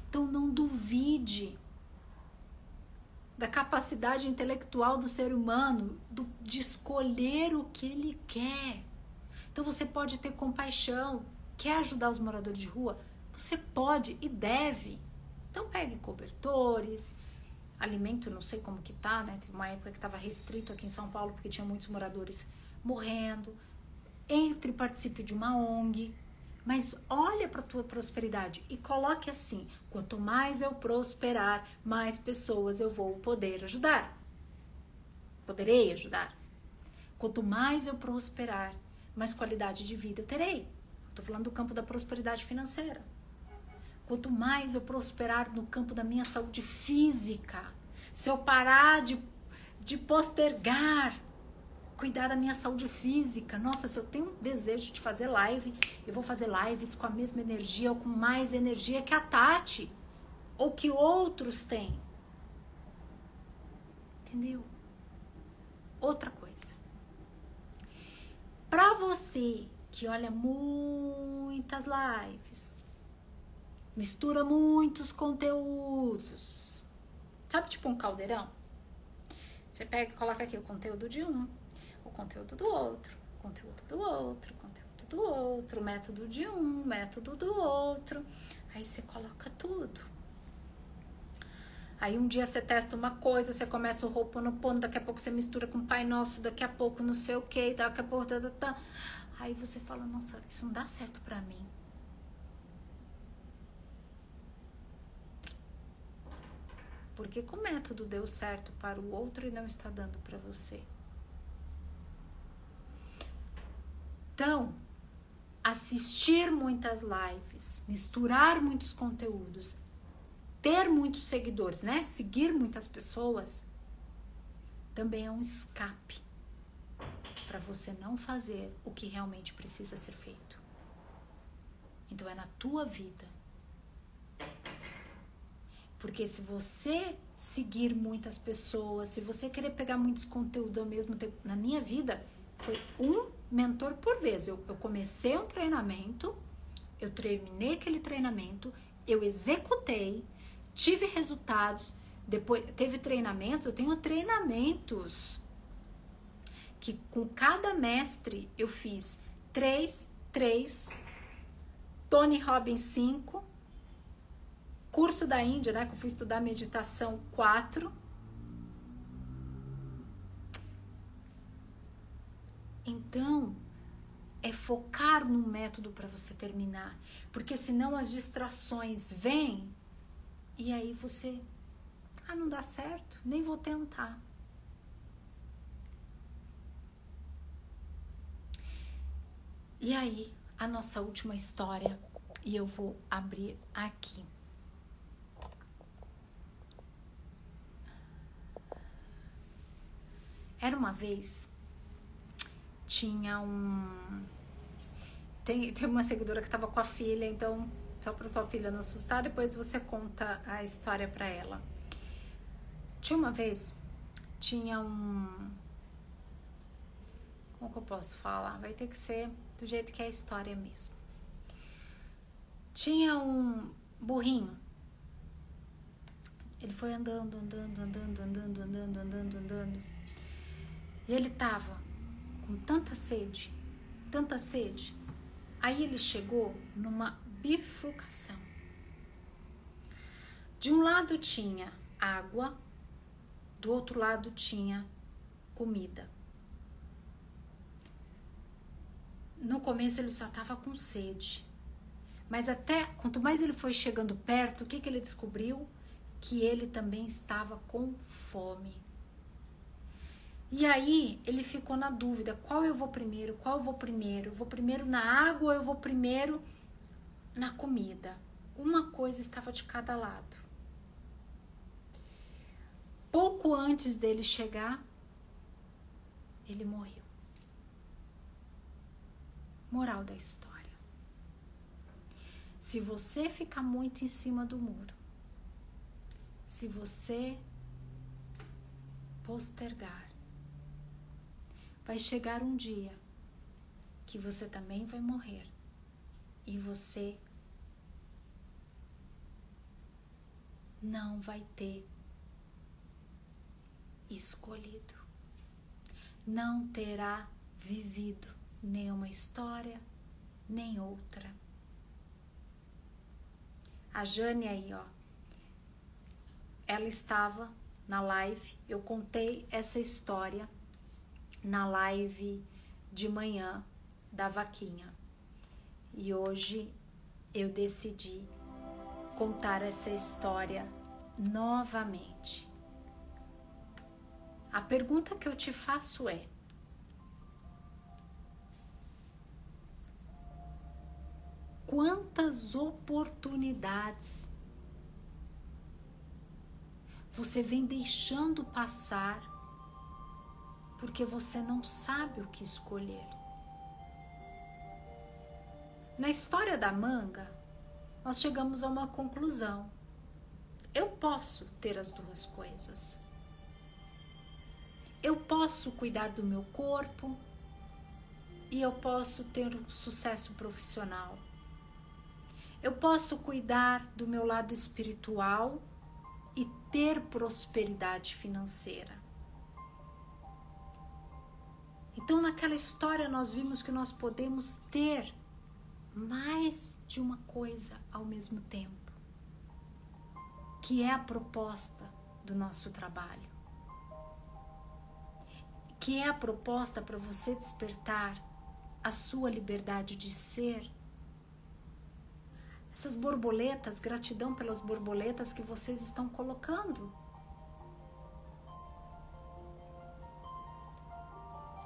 Então não duvide da capacidade intelectual do ser humano do, de escolher o que ele quer. Então você pode ter compaixão, quer ajudar os moradores de rua? Você pode e deve. Então pegue cobertores, alimento, não sei como que tá, né? Teve uma época que estava restrito aqui em São Paulo porque tinha muitos moradores morrendo. Entre e participe de uma ONG, mas olha para a tua prosperidade e coloque assim: quanto mais eu prosperar, mais pessoas eu vou poder ajudar. Poderei ajudar. Quanto mais eu prosperar, mais qualidade de vida eu terei. Estou falando do campo da prosperidade financeira. Quanto mais eu prosperar no campo da minha saúde física, se eu parar de, de postergar cuidar da minha saúde física. Nossa, se eu tenho um desejo de fazer live, eu vou fazer lives com a mesma energia ou com mais energia que a Tati ou que outros têm. Entendeu? Outra coisa. Para você que olha muitas lives, mistura muitos conteúdos. Sabe tipo um caldeirão? Você pega e coloca aqui o conteúdo de um, conteúdo do outro, conteúdo do outro, conteúdo do outro, método de um, método do outro. Aí você coloca tudo. Aí um dia você testa uma coisa, você começa o Ho'oponopono, daqui a pouco você mistura com o Pai Nosso, daqui a pouco não sei o que, daqui a pouco... Tá, tá, tá. Aí você fala, nossa, isso não dá certo pra mim. Porque que o método deu certo para o outro e não está dando para você? Então, assistir muitas lives, misturar muitos conteúdos, ter muitos seguidores, né? Seguir muitas pessoas também é um escape para você não fazer o que realmente precisa ser feito. Então é na tua vida. Porque se você seguir muitas pessoas, se você querer pegar muitos conteúdos ao mesmo tempo, na minha vida foi um mentor por vez. Eu, eu comecei um treinamento, eu terminei aquele treinamento, eu executei, tive resultados, depois teve treinamentos, eu tenho treinamentos que com cada mestre eu fiz três, três, Tony Robbins 5, curso da Índia, né, que eu fui estudar meditação 4, Então, é focar no método para você terminar, porque senão as distrações vêm e aí você, ah, não dá certo, nem vou tentar. E aí, a nossa última história, e eu vou abrir aqui. Era uma vez tinha um. Tem, tem uma seguidora que tava com a filha, então só para sua filha não assustar, depois você conta a história para ela. Tinha uma vez, tinha um. Como que eu posso falar? Vai ter que ser do jeito que é a história mesmo. Tinha um burrinho. Ele foi andando, andando, andando, andando, andando, andando, andando. E ele tava com tanta sede, tanta sede. Aí ele chegou numa bifurcação. De um lado tinha água, do outro lado tinha comida. No começo ele só estava com sede. Mas até quanto mais ele foi chegando perto, o que, que ele descobriu? Que ele também estava com fome. E aí ele ficou na dúvida: qual eu vou primeiro? Qual eu vou primeiro? Eu vou primeiro na água ou eu vou primeiro na comida? Uma coisa estava de cada lado. Pouco antes dele chegar, ele morreu. Moral da história. Se você ficar muito em cima do muro, se você postergar, vai chegar um dia que você também vai morrer e você não vai ter escolhido, não terá vivido nenhuma história, nem outra. A Jane aí, ó, ela estava na live, eu contei essa história na live de manhã da vaquinha. E hoje eu decidi contar essa história novamente. A pergunta que eu te faço é: quantas oportunidades você vem deixando passar porque você não sabe o que escolher. Na história da manga, nós chegamos a uma conclusão. Eu posso ter as duas coisas. Eu posso cuidar do meu corpo e eu posso ter um sucesso profissional. Eu posso cuidar do meu lado espiritual e ter prosperidade financeira. Então, naquela história, nós vimos que nós podemos ter mais de uma coisa ao mesmo tempo, que é a proposta do nosso trabalho, que é a proposta para você despertar a sua liberdade de ser. Essas borboletas, gratidão pelas borboletas que vocês estão colocando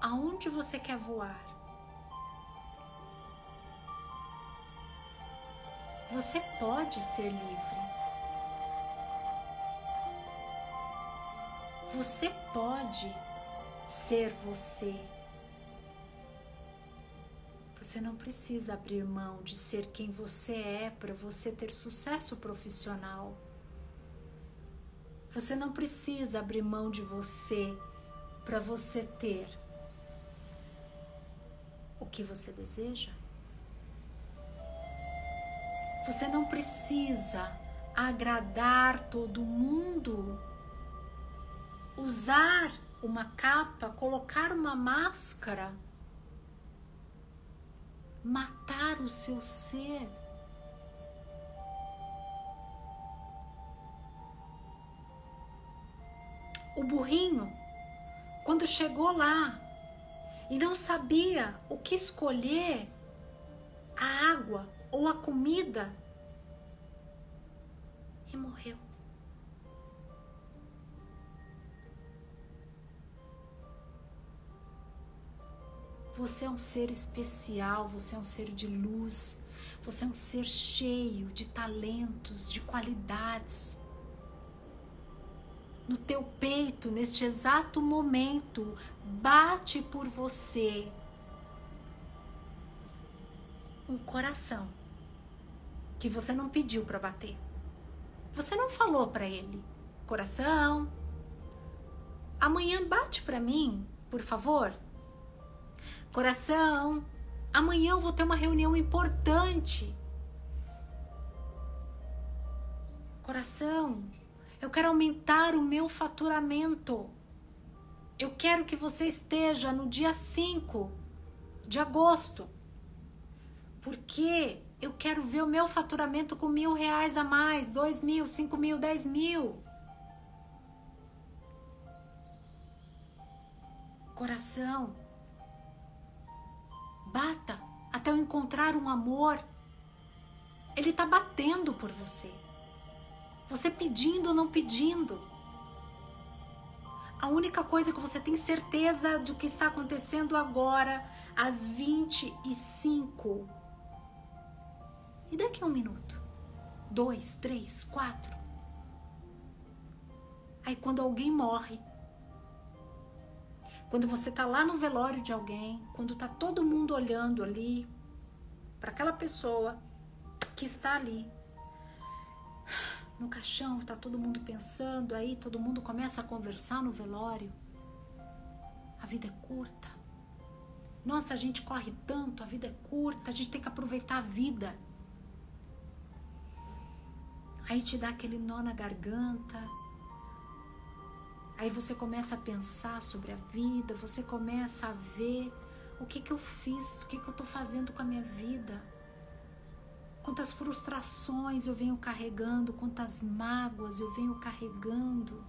aonde você quer voar. Você pode ser livre. Você pode ser você. Você não precisa abrir mão de ser quem você é para você ter sucesso profissional. Você não precisa abrir mão de você para você ter o que você deseja? Você não precisa agradar todo mundo, usar uma capa, colocar uma máscara, matar o seu ser. O burrinho, quando chegou lá, e não sabia o que escolher a água ou a comida e morreu. Você é um ser especial, você é um ser de luz, você é um ser cheio de talentos, de qualidades no teu peito, neste exato momento, bate por você um coração. que você não pediu para bater. Você não falou para ele, coração, amanhã bate para mim, por favor. Coração, amanhã eu vou ter uma reunião importante. Coração, eu quero aumentar o meu faturamento. Eu quero que você esteja no dia 5 de agosto. Porque eu quero ver o meu faturamento com mil reais a mais, dois mil, cinco mil, dez mil. Coração, bata até eu encontrar um amor. Ele está batendo por você. Você pedindo ou não pedindo. A única coisa que você tem certeza do que está acontecendo agora, às 25. E daqui a um minuto? Dois, três, quatro. Aí quando alguém morre, quando você tá lá no velório de alguém, quando tá todo mundo olhando ali para aquela pessoa que está ali, no caixão, tá todo mundo pensando, aí todo mundo começa a conversar no velório. A vida é curta. Nossa, a gente corre tanto, a vida é curta, a gente tem que aproveitar a vida. Aí te dá aquele nó na garganta. Aí você começa a pensar sobre a vida, você começa a ver o que que eu fiz, o que que eu tô fazendo com a minha vida quantas frustrações eu venho carregando, quantas mágoas eu venho carregando.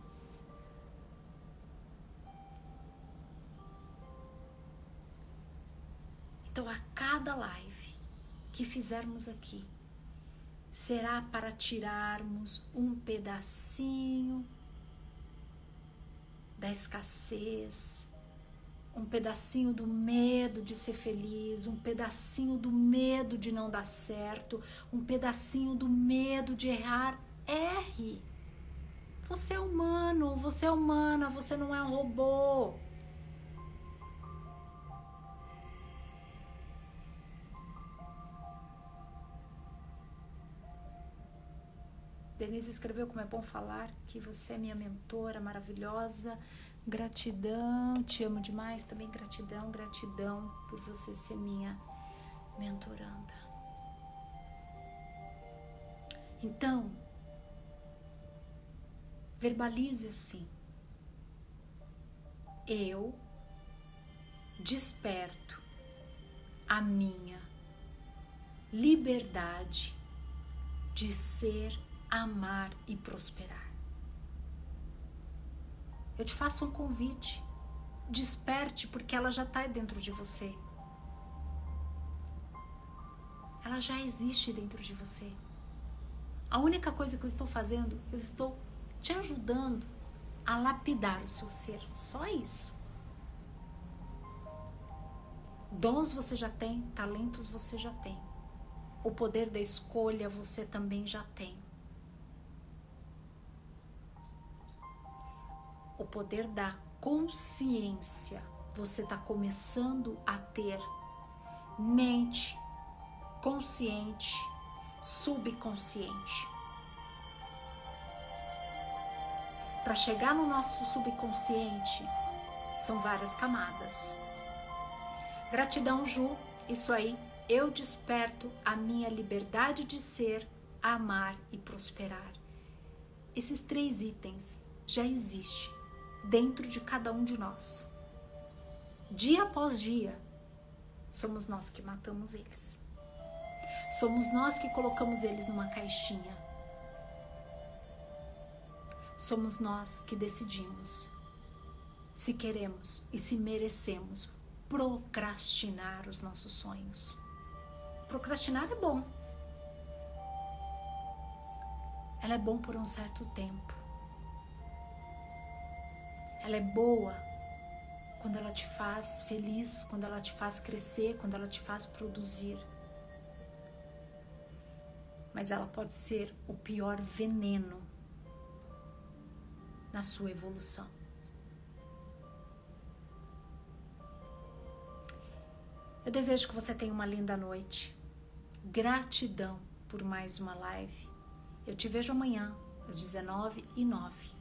Então, a cada live que fizermos aqui, será para tirarmos um pedacinho da escassez, um pedacinho do medo de ser feliz, um pedacinho do medo de não dar certo, um pedacinho do medo de errar. Erre. Você é humano, você é humana, você não é um robô. Denise escreveu como é bom falar que você é minha mentora maravilhosa Gratidão, te amo demais também. Gratidão, gratidão por você ser minha mentoranda. Então, verbalize assim. Eu desperto a minha liberdade de ser, amar e prosperar eu te faço um convite. Desperte, porque ela já está dentro de você. Ela já existe dentro de você. A única coisa que eu estou fazendo, eu estou te ajudando a lapidar o seu ser. Só isso. Dons você já tem, talentos você já tem. O poder da escolha você também já tem. O poder da consciência. Você está começando a ter mente consciente, subconsciente. Para chegar no nosso subconsciente, são várias camadas. Gratidão, Ju, isso aí. Eu desperto a minha liberdade de ser, amar e prosperar. Esses três itens já existem dentro de cada um de nós. Dia após dia, somos nós que matamos eles. Somos nós que colocamos eles numa caixinha. Somos nós que decidimos se queremos e se merecemos procrastinar os nossos sonhos. Procrastinar é bom. Ela é bom por um certo tempo. Ela é boa quando ela te faz feliz, quando ela te faz crescer, quando ela te faz produzir. Mas ela pode ser o pior veneno na sua evolução. Eu desejo que você tenha uma linda noite. Gratidão por mais uma live. Eu te vejo amanhã, às 19 e 09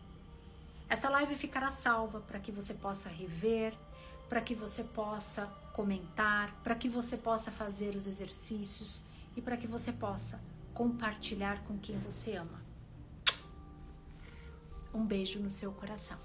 Esta live ficará salva para que você possa rever, para que você possa comentar, para que você possa fazer os exercícios e para que você possa compartilhar com quem você ama. Um beijo no seu coração.